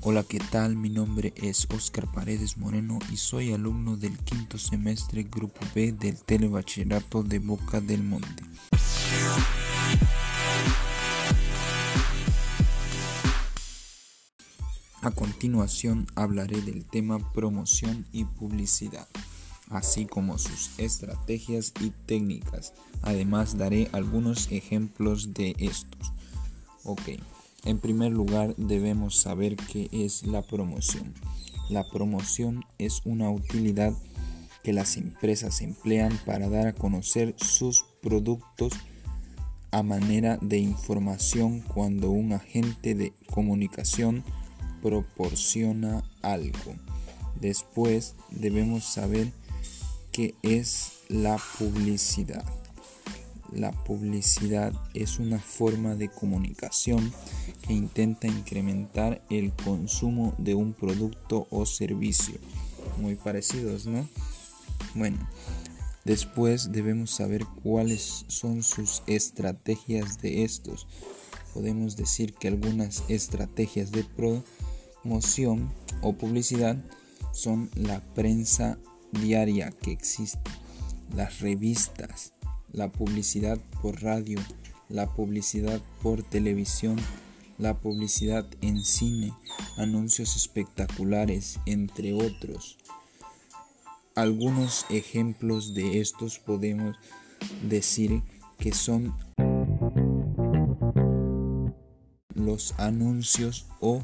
Hola, ¿qué tal? Mi nombre es Oscar Paredes Moreno y soy alumno del quinto semestre Grupo B del Telebachillerato de Boca del Monte. A continuación hablaré del tema promoción y publicidad, así como sus estrategias y técnicas. Además daré algunos ejemplos de estos. Ok. En primer lugar, debemos saber qué es la promoción. La promoción es una utilidad que las empresas emplean para dar a conocer sus productos a manera de información cuando un agente de comunicación proporciona algo. Después debemos saber qué es la publicidad. La publicidad es una forma de comunicación que intenta incrementar el consumo de un producto o servicio. Muy parecidos, ¿no? Bueno, después debemos saber cuáles son sus estrategias de estos. Podemos decir que algunas estrategias de promoción o publicidad son la prensa diaria que existe, las revistas, la publicidad por radio, la publicidad por televisión, la publicidad en cine, anuncios espectaculares, entre otros. Algunos ejemplos de estos podemos decir que son los anuncios o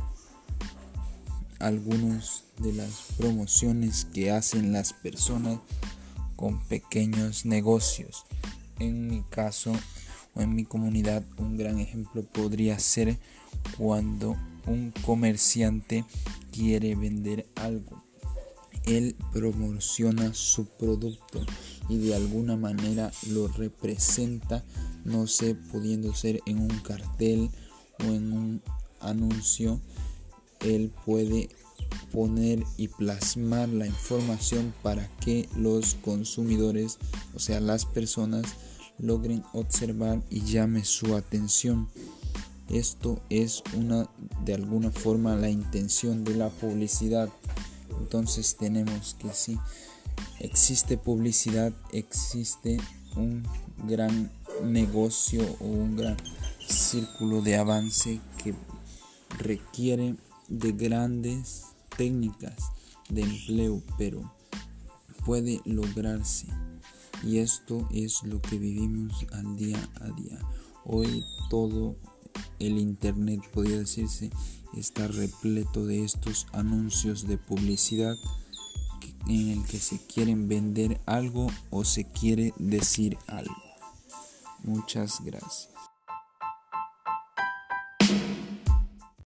algunos de las promociones que hacen las personas con pequeños negocios. En mi caso o en mi comunidad un gran ejemplo podría ser cuando un comerciante quiere vender algo. Él promociona su producto y de alguna manera lo representa, no sé, pudiendo ser en un cartel o en un anuncio. Él puede poner y plasmar la información para que los consumidores, o sea, las personas, logren observar y llame su atención. Esto es una de alguna forma la intención de la publicidad. Entonces tenemos que si existe publicidad, existe un gran negocio o un gran círculo de avance que requiere de grandes técnicas de empleo, pero puede lograrse. Y esto es lo que vivimos al día a día. Hoy todo el internet, podría decirse, está repleto de estos anuncios de publicidad en el que se quieren vender algo o se quiere decir algo. Muchas gracias.